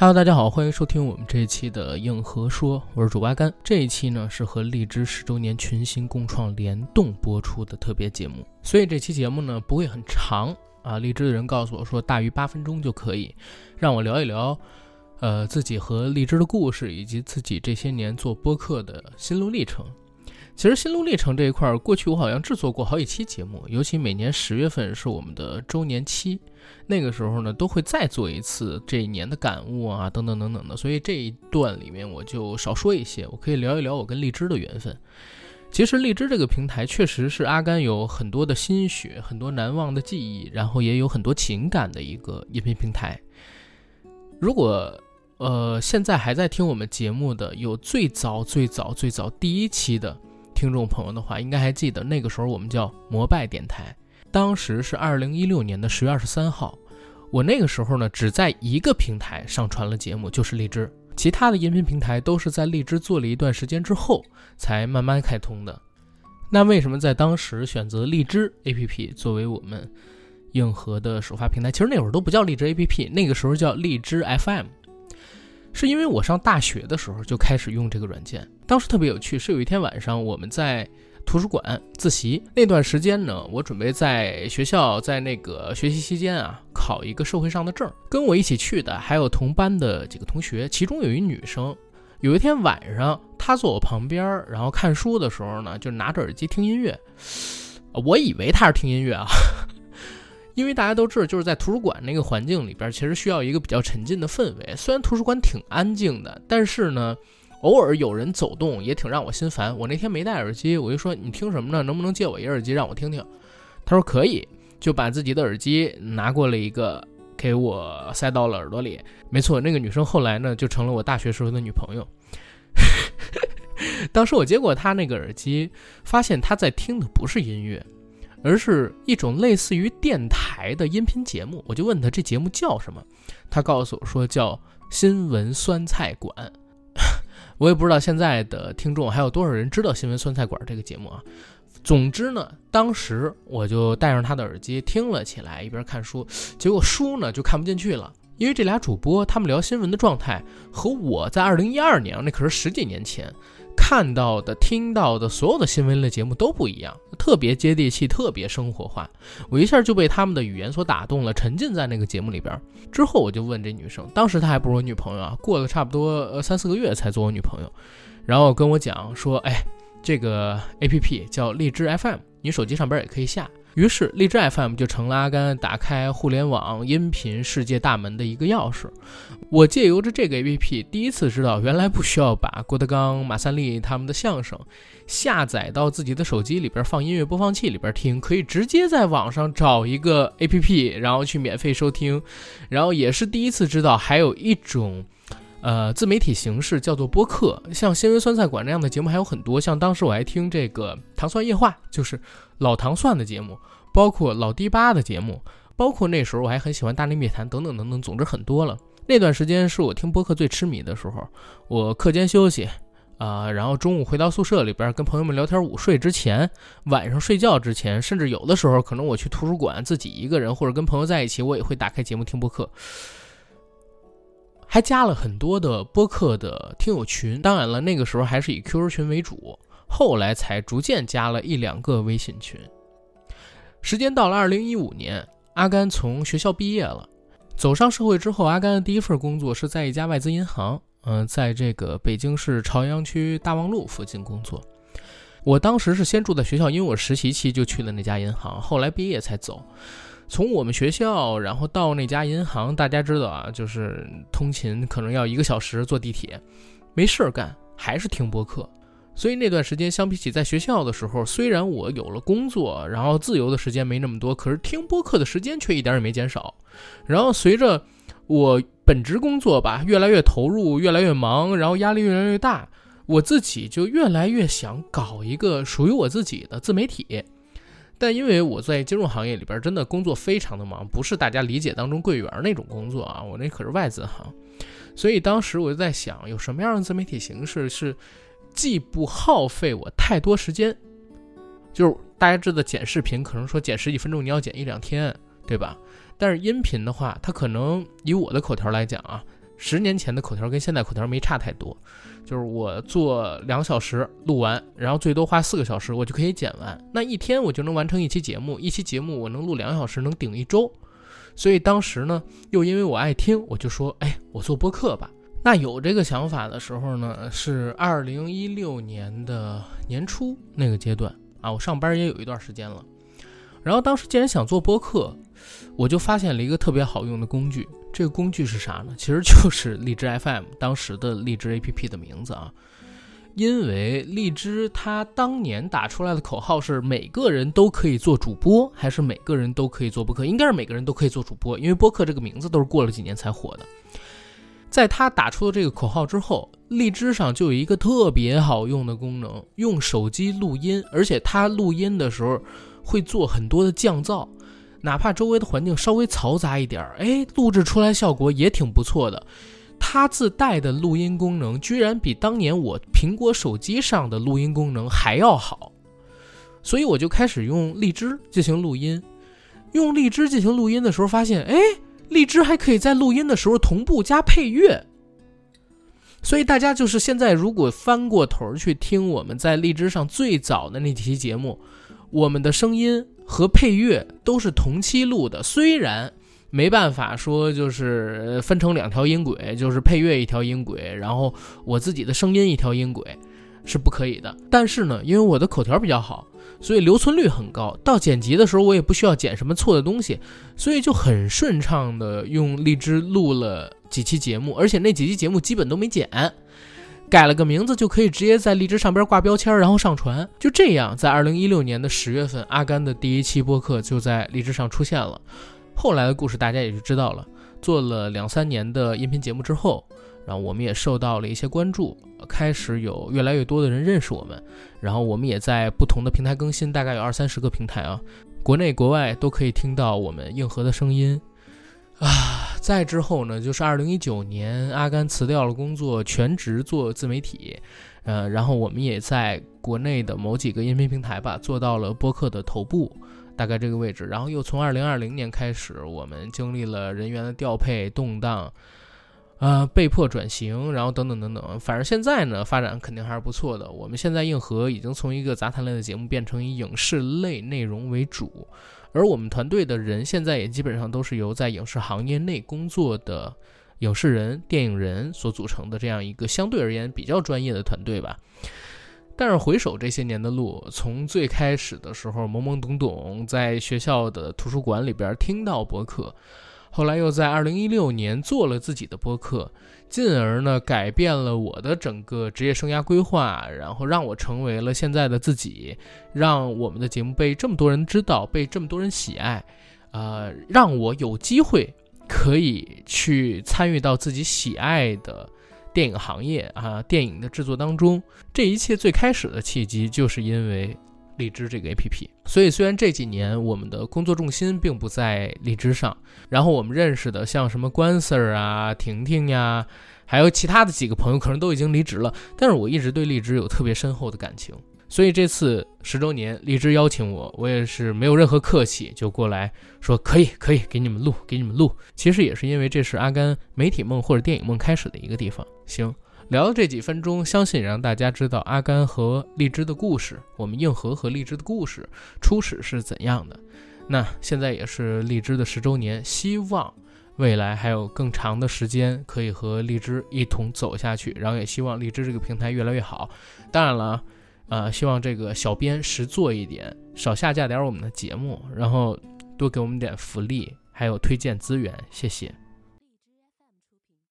Hello，大家好，欢迎收听我们这一期的硬核说，我是主八甘。这一期呢是和荔枝十周年群星共创联动播出的特别节目，所以这期节目呢不会很长啊。荔枝的人告诉我说，大于八分钟就可以，让我聊一聊，呃，自己和荔枝的故事，以及自己这些年做播客的心路历程。其实心路历程这一块，过去我好像制作过好几期节目，尤其每年十月份是我们的周年期，那个时候呢都会再做一次这一年的感悟啊，等等等等的。所以这一段里面我就少说一些，我可以聊一聊我跟荔枝的缘分。其实荔枝这个平台确实是阿甘有很多的心血、很多难忘的记忆，然后也有很多情感的一个音频平台。如果呃现在还在听我们节目的，有最早最早最早第一期的。听众朋友的话，应该还记得那个时候我们叫摩拜电台，当时是二零一六年的十月二十三号。我那个时候呢，只在一个平台上传了节目，就是荔枝，其他的音频平台都是在荔枝做了一段时间之后才慢慢开通的。那为什么在当时选择荔枝 APP 作为我们硬核的首发平台？其实那会儿都不叫荔枝 APP，那个时候叫荔枝 FM。是因为我上大学的时候就开始用这个软件，当时特别有趣。是有一天晚上我们在图书馆自习那段时间呢，我准备在学校在那个学习期间啊考一个社会上的证。跟我一起去的还有同班的几个同学，其中有一女生。有一天晚上，她坐我旁边，然后看书的时候呢，就拿着耳机听音乐。我以为她是听音乐啊。因为大家都知道，就是在图书馆那个环境里边，其实需要一个比较沉浸的氛围。虽然图书馆挺安静的，但是呢，偶尔有人走动也挺让我心烦。我那天没戴耳机，我就说你听什么呢？能不能借我一耳机让我听听？他说可以，就把自己的耳机拿过了一个，给我塞到了耳朵里。没错，那个女生后来呢，就成了我大学时候的女朋友。当时我接过她那个耳机，发现她在听的不是音乐。而是一种类似于电台的音频节目，我就问他这节目叫什么，他告诉我说叫新闻酸菜馆。我也不知道现在的听众还有多少人知道新闻酸菜馆这个节目啊。总之呢，当时我就戴上他的耳机听了起来，一边看书，结果书呢就看不进去了，因为这俩主播他们聊新闻的状态和我在二零一二年那可是十几年前。看到的、听到的所有的新闻类节目都不一样，特别接地气，特别生活化。我一下就被他们的语言所打动了，沉浸在那个节目里边。之后我就问这女生，当时她还不是我女朋友啊，过了差不多呃三四个月才做我女朋友。然后跟我讲说，哎，这个 A P P 叫荔枝 F M，你手机上边也可以下。于是，荔枝 FM 就成了阿甘打开互联网音频世界大门的一个钥匙。我借由着这个 APP，第一次知道原来不需要把郭德纲、马三立他们的相声下载到自己的手机里边放音乐播放器里边听，可以直接在网上找一个 APP，然后去免费收听。然后也是第一次知道还有一种。呃，自媒体形式叫做播客，像新闻酸菜馆那样的节目还有很多。像当时我还听这个糖蒜夜话，就是老糖蒜的节目，包括老迪吧的节目，包括那时候我还很喜欢大内密谈等等等等。总之很多了。那段时间是我听播客最痴迷的时候。我课间休息啊，然后中午回到宿舍里边跟朋友们聊天，午睡之前，晚上睡觉之前，甚至有的时候可能我去图书馆自己一个人或者跟朋友在一起，我也会打开节目听播客。还加了很多的播客的听友群，当然了，那个时候还是以 QQ 群为主，后来才逐渐加了一两个微信群。时间到了二零一五年，阿甘从学校毕业了，走上社会之后，阿甘的第一份工作是在一家外资银行，嗯，在这个北京市朝阳区大望路附近工作。我当时是先住在学校，因为我实习期就去了那家银行，后来毕业才走。从我们学校，然后到那家银行，大家知道啊，就是通勤可能要一个小时坐地铁，没事儿干，还是听播客。所以那段时间，相比起在学校的时候，虽然我有了工作，然后自由的时间没那么多，可是听播客的时间却一点也没减少。然后随着我本职工作吧越来越投入，越来越忙，然后压力越来越大，我自己就越来越想搞一个属于我自己的自媒体。但因为我在金融行业里边真的工作非常的忙，不是大家理解当中柜员那种工作啊，我那可是外资行，所以当时我就在想，有什么样的自媒体形式是既不耗费我太多时间，就是大家知道剪视频可能说剪十几分钟你要剪一两天，对吧？但是音频的话，它可能以我的口条来讲啊，十年前的口条跟现在口条没差太多，就是我做两小时录完，然后最多花四个小时我就可以剪完，那一天我就能完成一期节目，一期节目我能录两小时，能顶一周。所以当时呢，又因为我爱听，我就说，哎，我做播客吧。那有这个想法的时候呢，是二零一六年的年初那个阶段啊，我上班也有一段时间了。然后当时既然想做播客，我就发现了一个特别好用的工具。这个工具是啥呢？其实就是荔枝 FM，当时的荔枝 APP 的名字啊。因为荔枝它当年打出来的口号是每个人都可以做主播，还是每个人都可以做播客？应该是每个人都可以做主播，因为播客这个名字都是过了几年才火的。在他打出了这个口号之后，荔枝上就有一个特别好用的功能，用手机录音，而且它录音的时候会做很多的降噪，哪怕周围的环境稍微嘈杂一点儿，哎，录制出来效果也挺不错的。它自带的录音功能居然比当年我苹果手机上的录音功能还要好，所以我就开始用荔枝进行录音。用荔枝进行录音的时候，发现，哎。荔枝还可以在录音的时候同步加配乐，所以大家就是现在如果翻过头去听我们在荔枝上最早的那几期节目，我们的声音和配乐都是同期录的。虽然没办法说就是分成两条音轨，就是配乐一条音轨，然后我自己的声音一条音轨是不可以的。但是呢，因为我的口条比较好。所以留存率很高，到剪辑的时候我也不需要剪什么错的东西，所以就很顺畅的用荔枝录了几期节目，而且那几期节目基本都没剪，改了个名字就可以直接在荔枝上边挂标签，然后上传。就这样，在二零一六年的十月份，阿甘的第一期播客就在荔枝上出现了。后来的故事大家也就知道了，做了两三年的音频节目之后。然后我们也受到了一些关注，开始有越来越多的人认识我们。然后我们也在不同的平台更新，大概有二三十个平台啊，国内国外都可以听到我们硬核的声音啊。再之后呢，就是二零一九年，阿甘辞掉了工作，全职做自媒体。呃，然后我们也在国内的某几个音频平台吧，做到了播客的头部，大概这个位置。然后又从二零二零年开始，我们经历了人员的调配动荡。呃，被迫转型，然后等等等等，反正现在呢，发展肯定还是不错的。我们现在硬核已经从一个杂谈类的节目变成以影视类内容为主，而我们团队的人现在也基本上都是由在影视行业内工作的影视人、电影人所组成的这样一个相对而言比较专业的团队吧。但是回首这些年的路，从最开始的时候懵懵懂懂，在学校的图书馆里边听到博客。后来又在二零一六年做了自己的播客，进而呢改变了我的整个职业生涯规划，然后让我成为了现在的自己，让我们的节目被这么多人知道，被这么多人喜爱，呃，让我有机会可以去参与到自己喜爱的电影行业啊，电影的制作当中。这一切最开始的契机就是因为。荔枝这个 APP，所以虽然这几年我们的工作重心并不在荔枝上，然后我们认识的像什么关 Sir 啊、婷婷呀，还有其他的几个朋友，可能都已经离职了，但是我一直对荔枝有特别深厚的感情，所以这次十周年，荔枝邀请我，我也是没有任何客气，就过来说可以，可以给你们录，给你们录。其实也是因为这是阿甘媒体梦或者电影梦开始的一个地方。行。聊了这几分钟，相信也让大家知道阿甘和荔枝的故事，我们硬核和荔枝的故事初始是怎样的。那现在也是荔枝的十周年，希望未来还有更长的时间可以和荔枝一同走下去，然后也希望荔枝这个平台越来越好。当然了，呃，希望这个小编实做一点，少下架点我们的节目，然后多给我们点福利，还有推荐资源，谢谢。